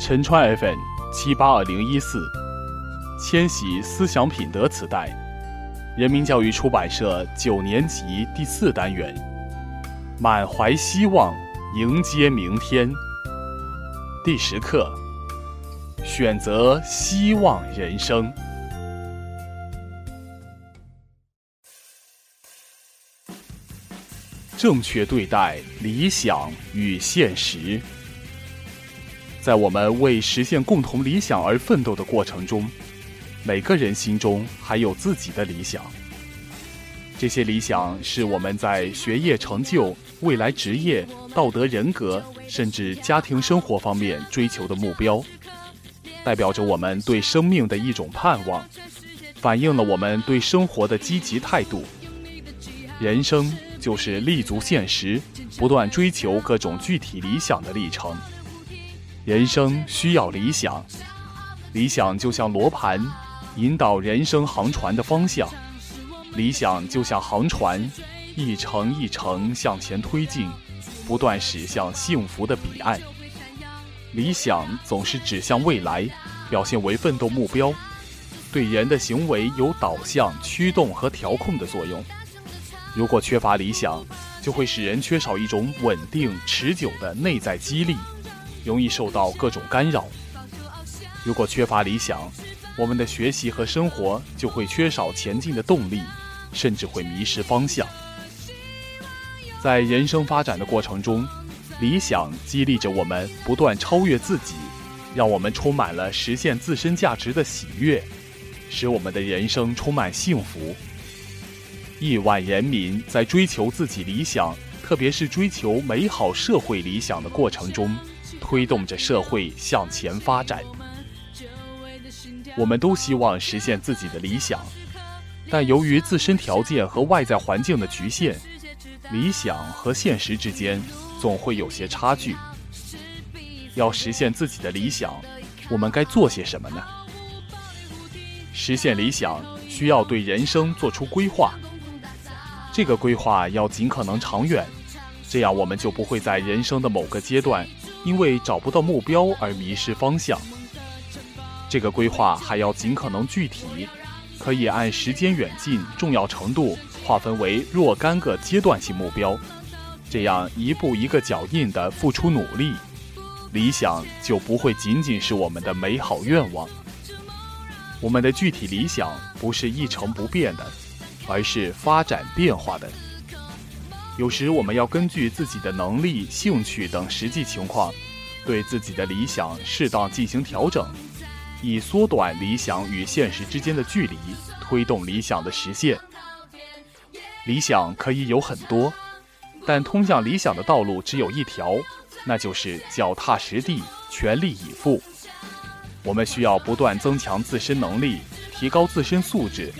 陈川 FM 七八二零一四，千禧思想品德磁带，人民教育出版社九年级第四单元，满怀希望迎接明天。第十课，选择希望人生。正确对待理想与现实。在我们为实现共同理想而奋斗的过程中，每个人心中还有自己的理想。这些理想是我们在学业成就、未来职业、道德人格，甚至家庭生活方面追求的目标，代表着我们对生命的一种盼望，反映了我们对生活的积极态度。人生就是立足现实，不断追求各种具体理想的历程。人生需要理想，理想就像罗盘，引导人生航船的方向。理想就像航船，一程一程向前推进，不断驶向幸福的彼岸。理想总是指向未来，表现为奋斗目标，对人的行为有导向、驱动和调控的作用。如果缺乏理想，就会使人缺少一种稳定、持久的内在激励。容易受到各种干扰。如果缺乏理想，我们的学习和生活就会缺少前进的动力，甚至会迷失方向。在人生发展的过程中，理想激励着我们不断超越自己，让我们充满了实现自身价值的喜悦，使我们的人生充满幸福。亿万人民在追求自己理想，特别是追求美好社会理想的过程中。推动着社会向前发展，我们都希望实现自己的理想，但由于自身条件和外在环境的局限，理想和现实之间总会有些差距。要实现自己的理想，我们该做些什么呢？实现理想需要对人生做出规划，这个规划要尽可能长远，这样我们就不会在人生的某个阶段。因为找不到目标而迷失方向，这个规划还要尽可能具体，可以按时间远近、重要程度划分为若干个阶段性目标，这样一步一个脚印的付出努力，理想就不会仅仅是我们的美好愿望。我们的具体理想不是一成不变的，而是发展变化的。有时我们要根据自己的能力、兴趣等实际情况，对自己的理想适当进行调整，以缩短理想与现实之间的距离，推动理想的实现。理想可以有很多，但通向理想的道路只有一条，那就是脚踏实地、全力以赴。我们需要不断增强自身能力，提高自身素质，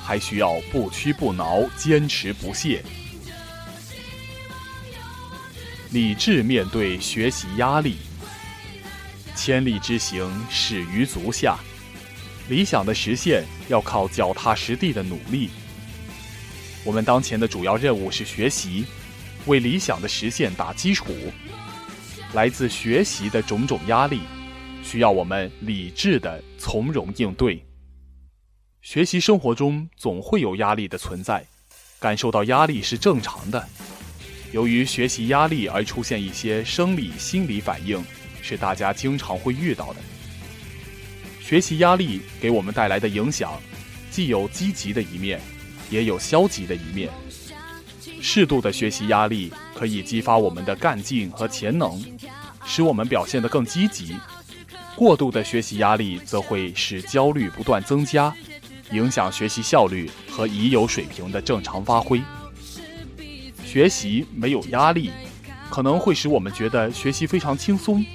还需要不屈不挠、坚持不懈。理智面对学习压力，千里之行始于足下。理想的实现要靠脚踏实地的努力。我们当前的主要任务是学习，为理想的实现打基础。来自学习的种种压力，需要我们理智的从容应对。学习生活中总会有压力的存在，感受到压力是正常的。由于学习压力而出现一些生理、心理反应，是大家经常会遇到的。学习压力给我们带来的影响，既有积极的一面，也有消极的一面。适度的学习压力可以激发我们的干劲和潜能，使我们表现得更积极；过度的学习压力则会使焦虑不断增加，影响学习效率和已有水平的正常发挥。学习没有压力，可能会使我们觉得学习非常轻松，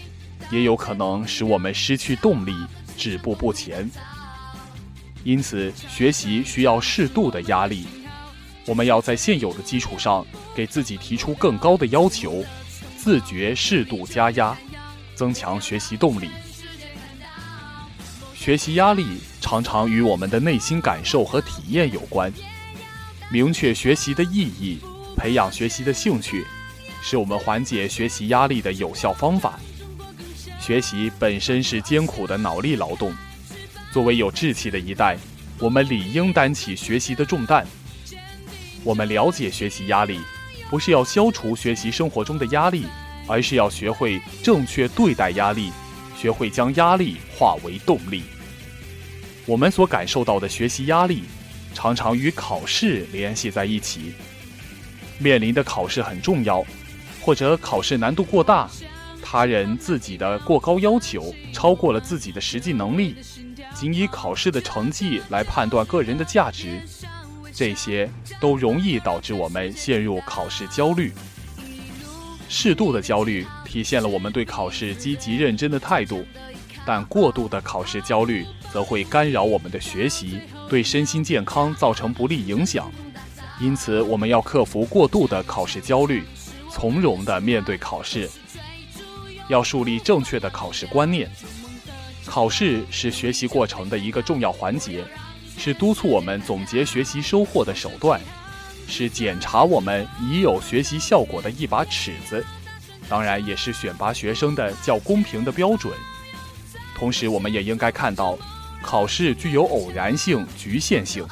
也有可能使我们失去动力，止步不前。因此，学习需要适度的压力。我们要在现有的基础上，给自己提出更高的要求，自觉适度加压，增强学习动力。学习压力常常与我们的内心感受和体验有关。明确学习的意义。培养学习的兴趣，是我们缓解学习压力的有效方法。学习本身是艰苦的脑力劳动，作为有志气的一代，我们理应担起学习的重担。我们了解学习压力，不是要消除学习生活中的压力，而是要学会正确对待压力，学会将压力化为动力。我们所感受到的学习压力，常常与考试联系在一起。面临的考试很重要，或者考试难度过大。他人自己的过高要求超过了自己的实际能力，仅以考试的成绩来判断个人的价值，这些都容易导致我们陷入考试焦虑。适度的焦虑体现了我们对考试积极认真的态度，但过度的考试焦虑则会干扰我们的学习，对身心健康造成不利影响。因此，我们要克服过度的考试焦虑，从容地面对考试。要树立正确的考试观念，考试是学习过程的一个重要环节，是督促我们总结学习收获的手段，是检查我们已有学习效果的一把尺子，当然也是选拔学生的较公平的标准。同时，我们也应该看到，考试具有偶然性、局限性，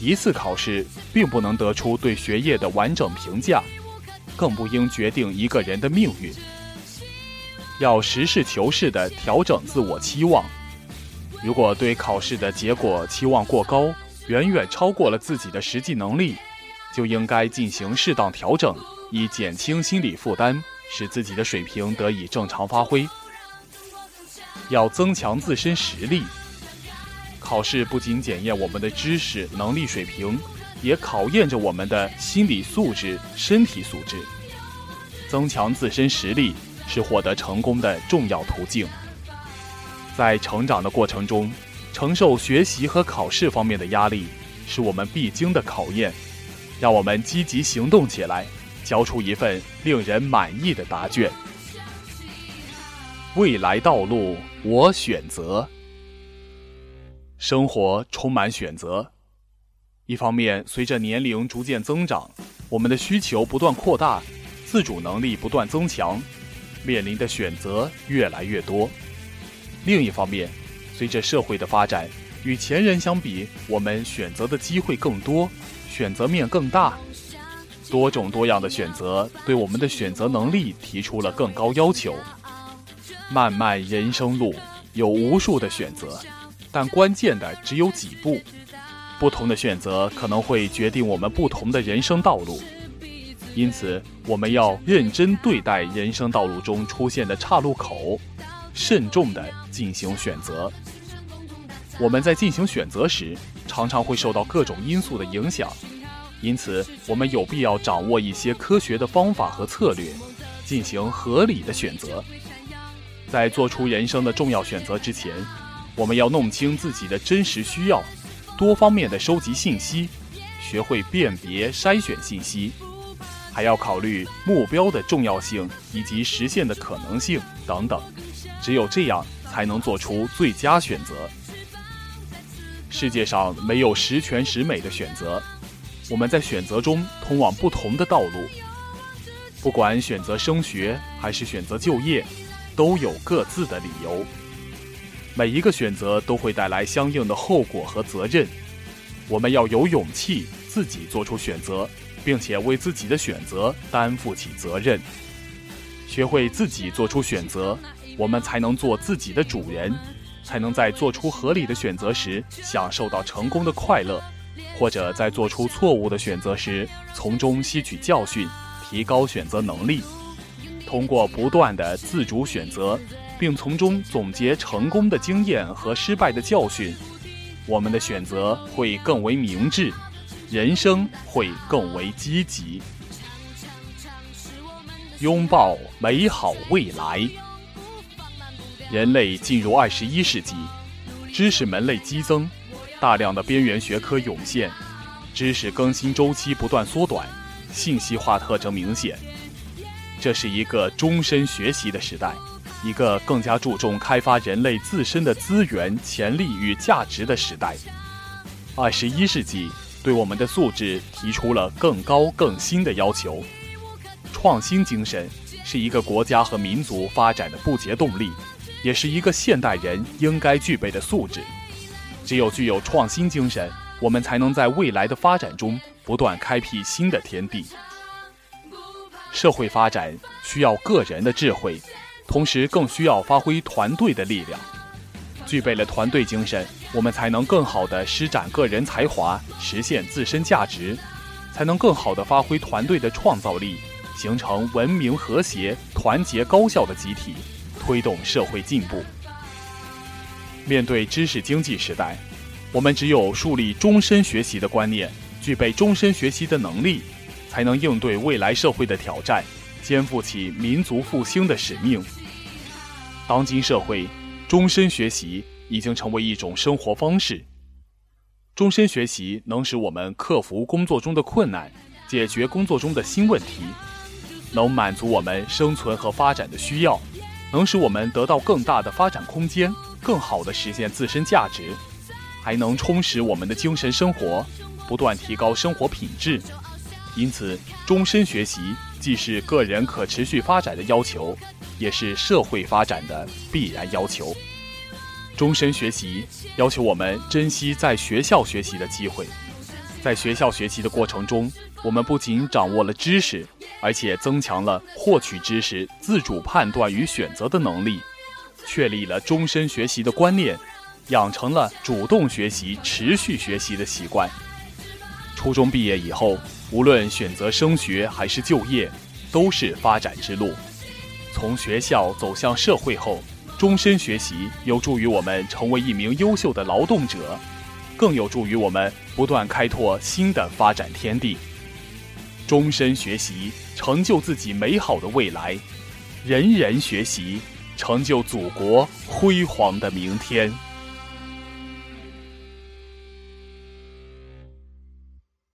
一次考试并不能得出对学业的完整评价，更不应决定一个人的命运。要实事求是地调整自我期望。如果对考试的结果期望过高，远远超过了自己的实际能力，就应该进行适当调整，以减轻心理负担，使自己的水平得以正常发挥。要增强自身实力。考试不仅检验我们的知识能力水平，也考验着我们的心理素质、身体素质。增强自身实力。是获得成功的重要途径。在成长的过程中，承受学习和考试方面的压力，是我们必经的考验。让我们积极行动起来，交出一份令人满意的答卷。未来道路我选择。生活充满选择。一方面，随着年龄逐渐增长，我们的需求不断扩大，自主能力不断增强。面临的选择越来越多。另一方面，随着社会的发展，与前人相比，我们选择的机会更多，选择面更大。多种多样的选择对我们的选择能力提出了更高要求。漫漫人生路有无数的选择，但关键的只有几步。不同的选择可能会决定我们不同的人生道路。因此，我们要认真对待人生道路中出现的岔路口，慎重地进行选择。我们在进行选择时，常常会受到各种因素的影响，因此，我们有必要掌握一些科学的方法和策略，进行合理的选择。在做出人生的重要选择之前，我们要弄清自己的真实需要，多方面的收集信息，学会辨别筛选信息。还要考虑目标的重要性以及实现的可能性等等，只有这样才能做出最佳选择。世界上没有十全十美的选择，我们在选择中通往不同的道路。不管选择升学还是选择就业，都有各自的理由。每一个选择都会带来相应的后果和责任，我们要有勇气自己做出选择。并且为自己的选择担负起责任，学会自己做出选择，我们才能做自己的主人，才能在做出合理的选择时享受到成功的快乐，或者在做出错误的选择时从中吸取教训，提高选择能力。通过不断的自主选择，并从中总结成功的经验和失败的教训，我们的选择会更为明智。人生会更为积极，拥抱美好未来。人类进入二十一世纪，知识门类激增，大量的边缘学科涌现，知识更新周期不断缩短，信息化特征明显。这是一个终身学习的时代，一个更加注重开发人类自身的资源、潜力与价值的时代。二十一世纪。对我们的素质提出了更高更新的要求。创新精神是一个国家和民族发展的不竭动力，也是一个现代人应该具备的素质。只有具有创新精神，我们才能在未来的发展中不断开辟新的天地。社会发展需要个人的智慧，同时更需要发挥团队的力量。具备了团队精神，我们才能更好地施展个人才华，实现自身价值，才能更好地发挥团队的创造力，形成文明、和谐、团结、高效的集体，推动社会进步。面对知识经济时代，我们只有树立终身学习的观念，具备终身学习的能力，才能应对未来社会的挑战，肩负起民族复兴的使命。当今社会，终身学习已经成为一种生活方式。终身学习能使我们克服工作中的困难，解决工作中的新问题，能满足我们生存和发展的需要，能使我们得到更大的发展空间。更好地实现自身价值，还能充实我们的精神生活，不断提高生活品质。因此，终身学习既是个人可持续发展的要求，也是社会发展的必然要求。终身学习要求我们珍惜在学校学习的机会，在学校学习的过程中，我们不仅掌握了知识，而且增强了获取知识、自主判断与选择的能力。确立了终身学习的观念，养成了主动学习、持续学习的习惯。初中毕业以后，无论选择升学还是就业，都是发展之路。从学校走向社会后，终身学习有助于我们成为一名优秀的劳动者，更有助于我们不断开拓新的发展天地。终身学习，成就自己美好的未来。人人学习。成就祖国辉煌的明天。